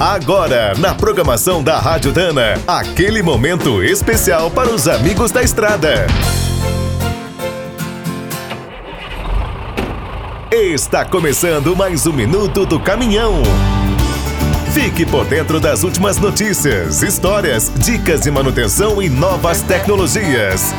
Agora, na programação da Rádio Dana, aquele momento especial para os amigos da estrada. Está começando mais um minuto do caminhão. Fique por dentro das últimas notícias, histórias, dicas de manutenção e novas tecnologias.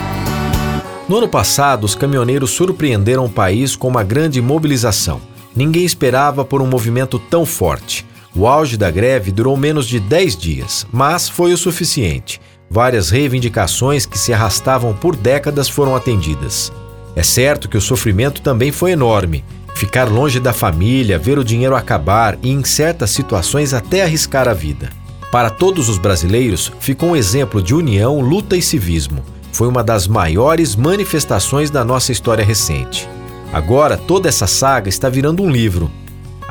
No ano passado, os caminhoneiros surpreenderam o país com uma grande mobilização. Ninguém esperava por um movimento tão forte. O auge da greve durou menos de 10 dias, mas foi o suficiente. Várias reivindicações que se arrastavam por décadas foram atendidas. É certo que o sofrimento também foi enorme. Ficar longe da família, ver o dinheiro acabar e, em certas situações, até arriscar a vida. Para todos os brasileiros, ficou um exemplo de união, luta e civismo. Foi uma das maiores manifestações da nossa história recente. Agora, toda essa saga está virando um livro,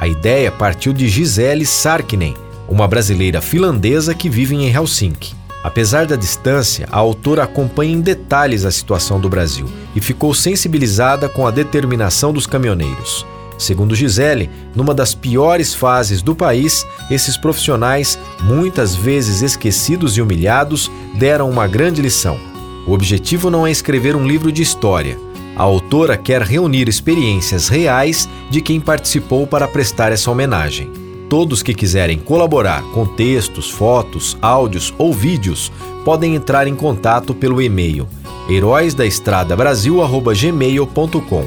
a ideia partiu de Gisele Sarkinen, uma brasileira finlandesa que vive em Helsinki. Apesar da distância, a autora acompanha em detalhes a situação do Brasil e ficou sensibilizada com a determinação dos caminhoneiros. Segundo Gisele, numa das piores fases do país, esses profissionais, muitas vezes esquecidos e humilhados, deram uma grande lição. O objetivo não é escrever um livro de história, a autora quer reunir experiências reais de quem participou para prestar essa homenagem. Todos que quiserem colaborar com textos, fotos, áudios ou vídeos podem entrar em contato pelo e-mail heróisdaestradabrasil@gmail.com.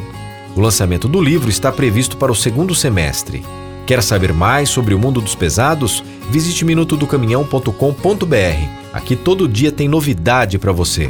O lançamento do livro está previsto para o segundo semestre. Quer saber mais sobre o mundo dos pesados? Visite minutodocaminhão.com.br. Aqui todo dia tem novidade para você.